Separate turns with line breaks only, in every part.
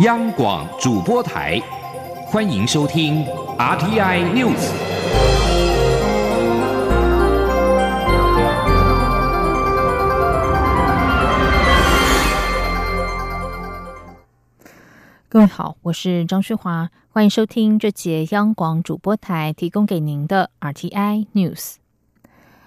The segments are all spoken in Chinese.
央广主播台，欢迎收听 RTI News。
各位好，我是张旭华，欢迎收听这节央广主播台提供给您的 RTI News。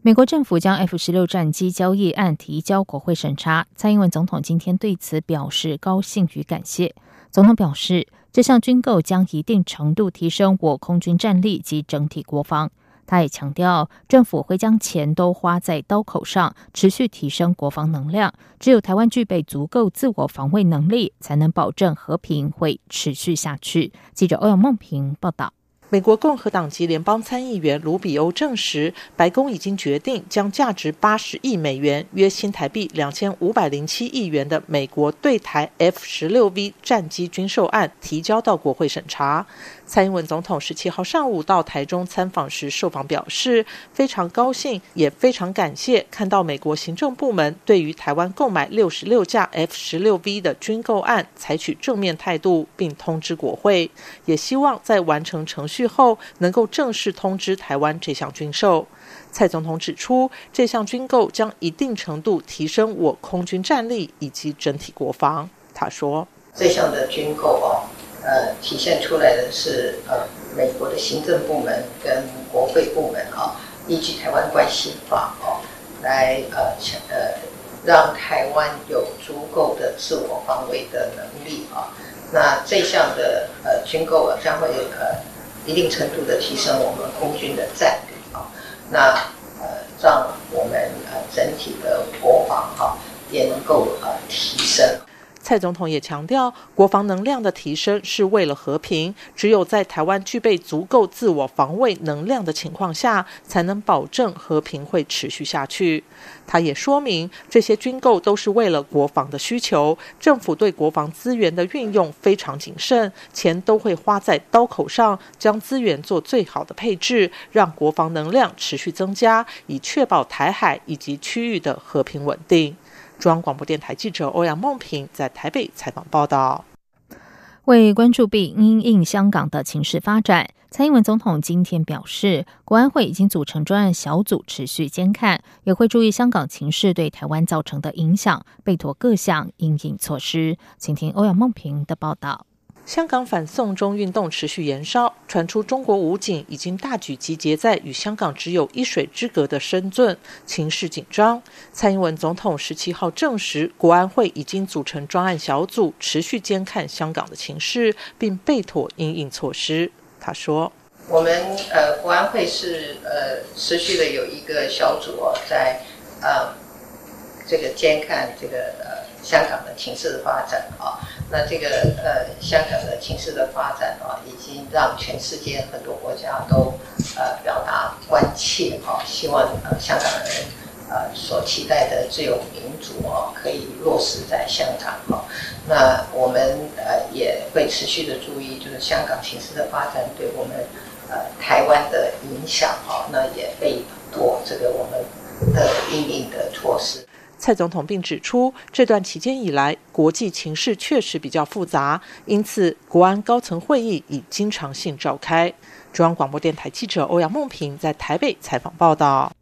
美国政府将 F 十六战机交易案提交国会审查，蔡英文总统今天对此表示高兴与感谢。总统表示，这项军购将一定程度提升我空军战力及整体国防。他也强调，政府会将钱都花在刀口上，持续提升国防能量。只有台湾具备足够自我防卫能力，才能保证和平会持续下去。记者欧阳梦平报道。
美国共和党籍联邦参议员卢比欧证实，白宫已经决定将价值八十亿美元（约新台币两千五百零七亿元）的美国对台 F 十六 V 战机军售案提交到国会审查。蔡英文总统十七号上午到台中参访时，受访表示非常高兴，也非常感谢看到美国行政部门对于台湾购买六十六架 F 十六 V 的军购案采取正面态度，并通知国会，也希望在完成程序后能够正式通知台湾这项军售。蔡总统指出，这项军购将一定程度提升我空军战力以及整体国防。他说：“
这项的军购哦。”呃，体现出来的是呃，美国的行政部门跟国会部门啊，依据《台湾关系法》哦，来呃呃，让台湾有足够的自我防卫的能力啊。那这项的呃军购啊，将会呃一定程度的提升我们空军的战力啊。那呃，让我们呃整体的国防哈也能够。
蔡总统也强调，国防能量的提升是为了和平。只有在台湾具备足够自我防卫能量的情况下，才能保证和平会持续下去。他也说明，这些军购都是为了国防的需求。政府对国防资源的运用非常谨慎，钱都会花在刀口上，将资源做最好的配置，让国防能量持续增加，以确保台海以及区域的和平稳定。中央广播电台记者欧阳梦平在台北采访报道。
为关注并因应香港的情势发展，蔡英文总统今天表示，国安会已经组成专案小组，持续监看，也会注意香港情势对台湾造成的影响，备妥各项应应措施。请听欧阳梦平的报道。
香港反送中运动持续延烧，传出中国武警已经大举集结在与香港只有一水之隔的深圳，情势紧张。蔡英文总统十七号证实，国安会已经组成专案小组，持续监看香港的情势，并备妥应应措施。他说：“
我们呃，国安会是呃，持续的有一个小组，在呃，这个监看这个香港的情势的发展啊。”那这个呃，香港的情势的发展啊，已经让全世界很多国家都呃表达关切啊，希望呃香港人呃所期待的自由民主啊，可以落实在香港哈。那我们呃也会持续的注意，就是香港情势的发展对我们呃台湾的影响啊，那也被做这个我们的应应的措施。
蔡总统并指出，这段期间以来，国际情势确实比较复杂，因此国安高层会议已经常性召开。中央广播电台记者欧阳梦平在台北采访报道。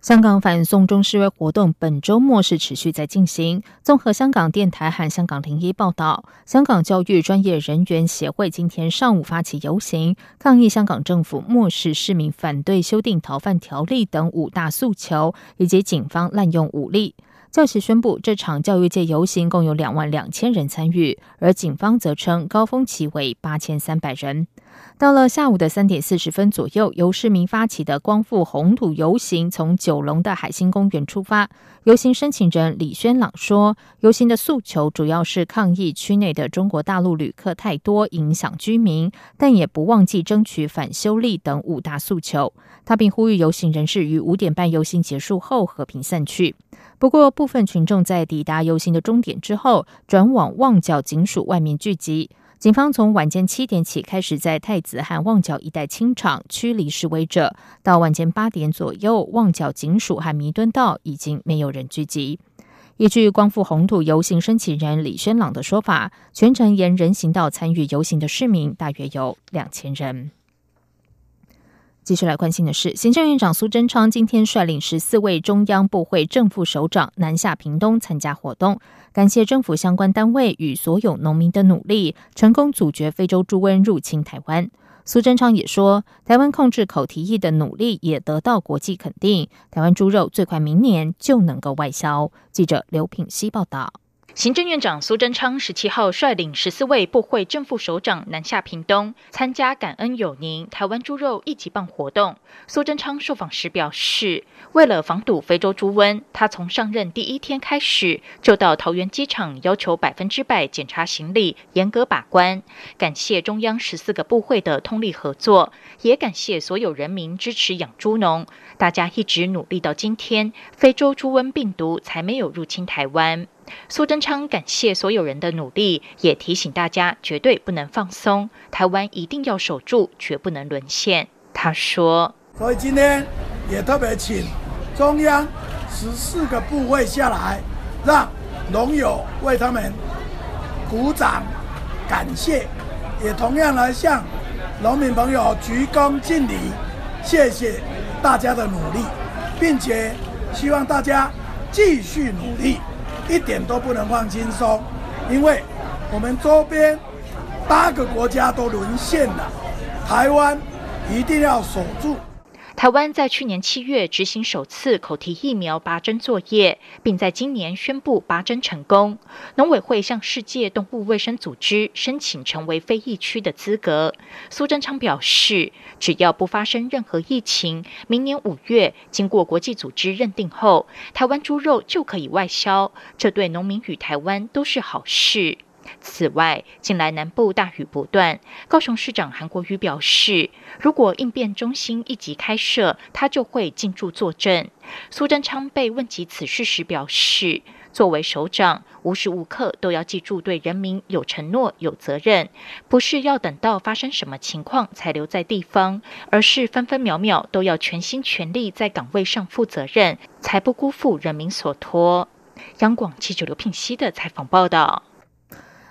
香港反送中示威活动本周末是持续在进行。综合香港电台和香港零一报道，香港教育专业人员协会今天上午发起游行，抗议香港政府漠视市民反对修订逃犯条例等五大诉求，以及警方滥用武力。教协宣布，这场教育界游行共有两万两千人参与，而警方则称高峰期为八千三百人。到了下午的三点四十分左右，由市民发起的光复红土游行从九龙的海星公园出发。游行申请人李轩朗说，游行的诉求主要是抗议区内的中国大陆旅客太多，影响居民，但也不忘记争取反修例等五大诉求。他并呼吁游行人士于五点半游行结束后和平散去。不过，部分群众在抵达游行的终点之后，转往旺角警署外面聚集。警方从晚间七点起开始在太子和旺角一带清场驱离示威者，到晚间八点左右，旺角警署和弥敦道已经没有人聚集。依据光复红土游行申请人李轩朗的说法，全程沿人行道参与游行的市民大约有两千人。继续来关心的是，行政院长苏贞昌今天率领十四位中央部会正副首长南下屏东参加活动，感谢政府相关单位与所有农民的努力，成功阻绝非洲猪瘟入侵台湾。苏贞昌也说，台湾控制口蹄疫的努力也得到国际肯定，台湾猪肉最快明年就能够外销。记者刘品希报道。
行政院长苏贞昌十七号率领十四位部会正副首长南下屏东，参加感恩有您台湾猪肉一级棒活动。苏贞昌受访时表示，为了防堵非洲猪瘟，他从上任第一天开始就到桃园机场要求百分之百检查行李，严格把关。感谢中央十四个部会的通力合作，也感谢所有人民支持养猪农，大家一直努力到今天，非洲猪瘟病毒才没有入侵台湾。苏贞昌感谢所有人的努力，也提醒大家绝对不能放松，台湾一定要守住，绝不能沦陷。他说：“
所以今天也特别请中央十四个部会下来，让农友为他们鼓掌感谢，也同样来向农民朋友鞠躬尽礼，谢谢大家的努力，并且希望大家继续努力。”一点都不能放轻松，因为我们周边八个国家都沦陷了，台湾一定要守住。
台湾在去年七月执行首次口蹄疫苗拔针作业，并在今年宣布拔针成功。农委会向世界动物卫生组织申请成为非疫区的资格。苏贞昌表示，只要不发生任何疫情，明年五月经过国际组织认定后，台湾猪肉就可以外销，这对农民与台湾都是好事。此外，近来南部大雨不断，高雄市长韩国瑜表示，如果应变中心一级开设，他就会进驻坐镇。苏贞昌被问及此事时表示，作为首长，无时无刻都要记住对人民有承诺、有责任，不是要等到发生什么情况才留在地方，而是分分秒秒都要全心全力在岗位上负责任，才不辜负人民所托。央广记者刘聘熙的采访报道。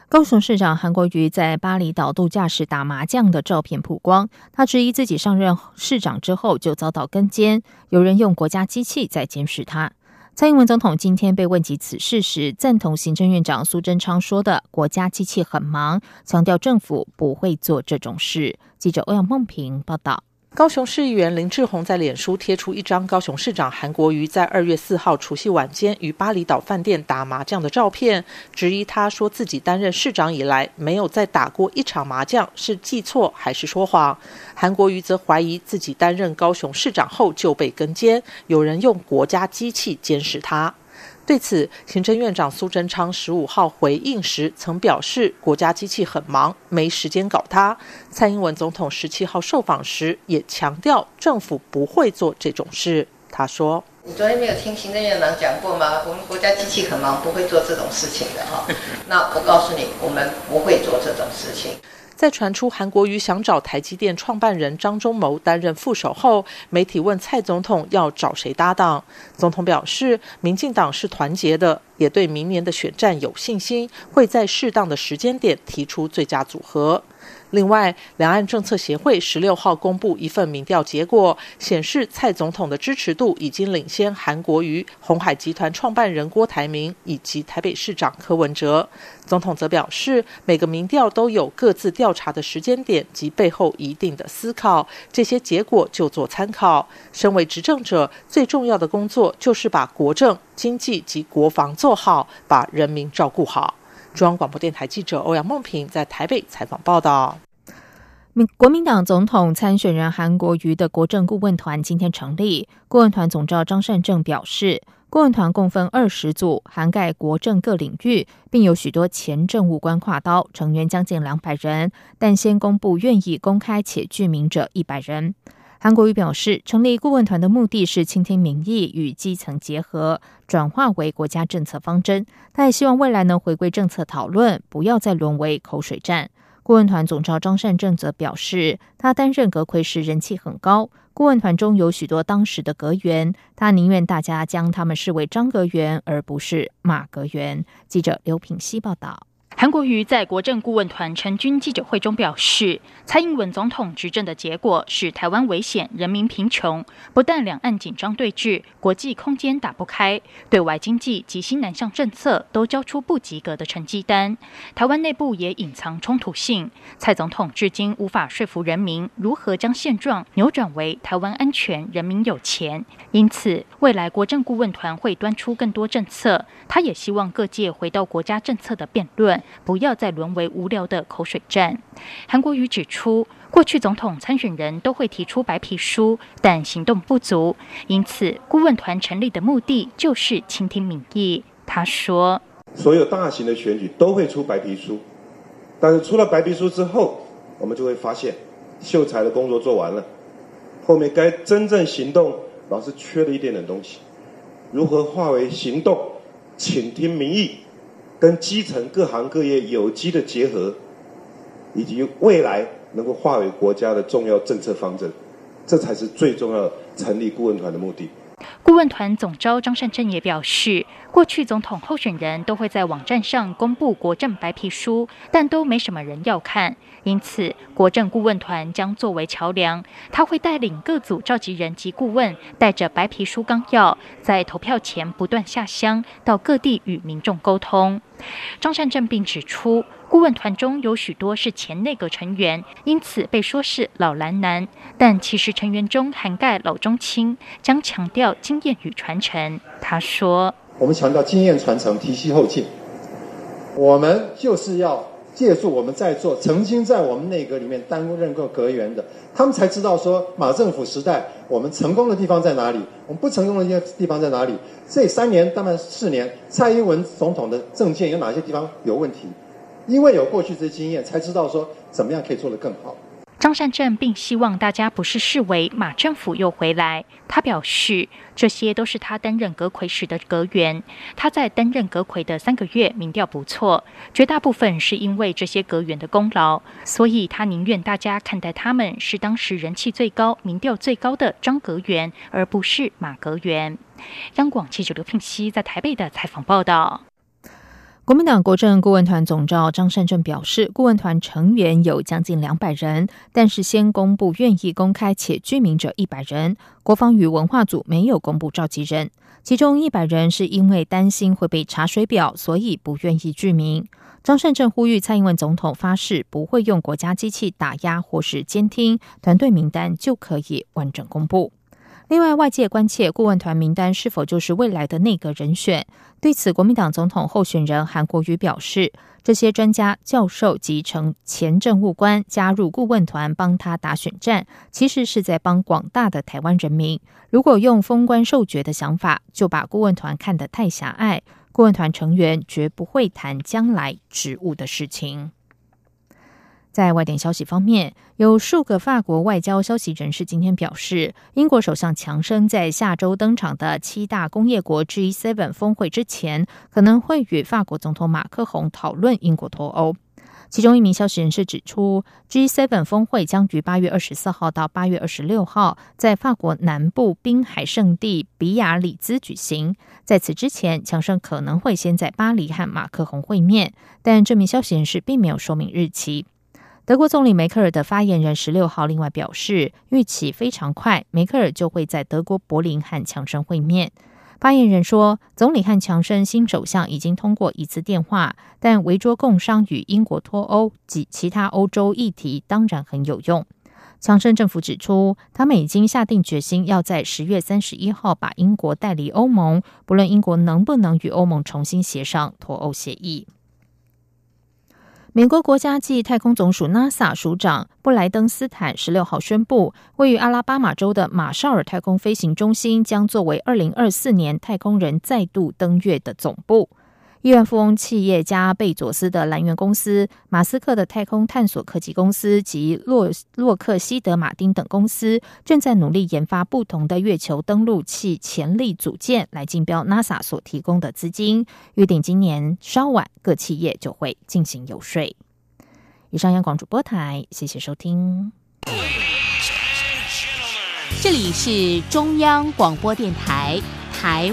高雄市长韩国瑜在巴厘岛度假时打麻将的照片曝光，他质疑自己上任市长之后就遭到跟监，有人用国家机器在监视他。蔡英文总统今天被问及此事时，赞同行政院长苏贞昌说的“国家机器很忙”，强调政府不会做这种事。记者欧阳梦平报道。
高雄市议员林志宏在脸书贴出一张高雄市长韩国瑜在二月四号除夕晚间与巴厘岛饭店打麻将的照片，质疑他说自己担任市长以来没有再打过一场麻将，是记错还是说谎？韩国瑜则怀疑自己担任高雄市长后就被跟监，有人用国家机器监视他。对此，行政院长苏贞昌十五号回应时曾表示，国家机器很忙，没时间搞他。蔡英文总统十七号受访时也强调，政府不会做这种事。他说：“
你昨天没有听行政院长讲过吗？我们国家机器很忙，不会做这种事情的哈。那我告诉你，我们不会做这种事情。”
在传出韩国瑜想找台积电创办人张忠谋担任副手后，媒体问蔡总统要找谁搭档，总统表示，民进党是团结的，也对明年的选战有信心，会在适当的时间点提出最佳组合。另外，两岸政策协会十六号公布一份民调结果，显示蔡总统的支持度已经领先韩国瑜、红海集团创办人郭台铭以及台北市长柯文哲。总统则表示，每个民调都有各自调查的时间点及背后一定的思考，这些结果就做参考。身为执政者，最重要的工作就是把国政、经济及国防做好，把人民照顾好。中央广播电台记者欧阳梦平在台北采访报道。
民国民党总统参选人韩国瑜的国政顾问团今天成立，顾问团总召张善政表示，顾问团共分二十组，涵盖国政各领域，并有许多前政务官跨刀，成员将近两百人，但先公布愿意公开且具名者一百人。韩国瑜表示，成立顾问团的目的是倾听民意与基层结合，转化为国家政策方针。他也希望未来能回归政策讨论，不要再沦为口水战。顾问团总召张善政则表示，他担任阁魁时人气很高，顾问团中有许多当时的阁员，他宁愿大家将他们视为张阁员，而不是马阁员。记者刘品希报道。
韩国瑜在国政顾问团成军记者会中表示，蔡英文总统执政的结果是台湾危险、人民贫穷，不但两岸紧张对峙，国际空间打不开，对外经济及新南向政策都交出不及格的成绩单，台湾内部也隐藏冲突性。蔡总统至今无法说服人民如何将现状扭转为台湾安全、人民有钱。因此，未来国政顾问团会端出更多政策，他也希望各界回到国家政策的辩论。不要再沦为无聊的口水战。韩国瑜指出，过去总统参选人都会提出白皮书，但行动不足，因此顾问团成立的目的就是倾听民意。他说：“
所有大型的选举都会出白皮书，但是出了白皮书之后，我们就会发现秀才的工作做完了，后面该真正行动老是缺了一点点东西。如何化为行动，倾听民意？”跟基层各行各业有机的结合，以及未来能够化为国家的重要政策方针，这才是最重要成立顾问团的目的。
顾问团总召张善政也表示，过去总统候选人都会在网站上公布国政白皮书，但都没什么人要看，因此国政顾问团将作为桥梁，他会带领各组召集人及顾问，带着白皮书纲要，在投票前不断下乡，到各地与民众沟通。张善政并指出，顾问团中有许多是前内阁成员，因此被说是老蓝男，但其实成员中涵盖老中青，将强调经验与传承。他说：“
我们强调经验传承，提携后进，我们就是要。”借助我们在座曾经在我们内阁里面担任过阁员的，他们才知道说马政府时代我们成功的地方在哪里，我们不成功的地方在哪里。这三年当然四年，蔡英文总统的政见有哪些地方有问题？因为有过去这些经验，才知道说怎么样可以做得更好。
张善政并希望大家不是视为马政府又回来。他表示，这些都是他担任阁魁时的阁员。他在担任阁魁的三个月，民调不错，绝大部分是因为这些阁员的功劳。所以他宁愿大家看待他们是当时人气最高、民调最高的张阁员，而不是马阁员。央广记者刘聘熙在台北的采访报道。
国民党国政顾问团总召张善政表示，顾问团成员有将近两百人，但是先公布愿意公开且居民者一百人。国防与文化组没有公布召集人，其中一百人是因为担心会被查水表，所以不愿意居民。张善政呼吁蔡英文总统发誓不会用国家机器打压或是监听，团队名单就可以完整公布。另外，外界关切顾问团名单是否就是未来的内阁人选。对此，国民党总统候选人韩国瑜表示，这些专家、教授及成前政务官加入顾问团帮他打选战，其实是在帮广大的台湾人民。如果用封官授爵的想法，就把顾问团看得太狭隘。顾问团成员绝不会谈将来职务的事情。在外电消息方面，有数个法国外交消息人士今天表示，英国首相强生在下周登场的七大工业国 G7 峰会之前，可能会与法国总统马克宏讨论英国脱欧。其中一名消息人士指出，G7 峰会将于八月二十四号到八月二十六号在法国南部滨海圣地比亚里兹举行。在此之前，强生可能会先在巴黎和马克宏会面，但这名消息人士并没有说明日期。德国总理梅克尔的发言人十六号另外表示，预期非常快，梅克尔就会在德国柏林和强生会面。发言人说，总理和强生新首相已经通过一次电话，但围桌共商与英国脱欧及其他欧洲议题当然很有用。强生政府指出，他们已经下定决心要在十月三十一号把英国带离欧盟，不论英国能不能与欧盟重新协商脱欧协议。美国国家暨太空总署 NASA 署长布莱登斯坦十六号宣布，位于阿拉巴马州的马绍尔太空飞行中心将作为二零二四年太空人再度登月的总部。亿万富翁企业家贝佐斯的蓝源公司、马斯克的太空探索科技公司及洛洛克希德马丁等公司正在努力研发不同的月球登陆器潜力组件，来竞标 NASA 所提供的资金。预定今年稍晚，各企业就会进行游说。以上央广主播台，谢谢收听。
这里是中央广播电台台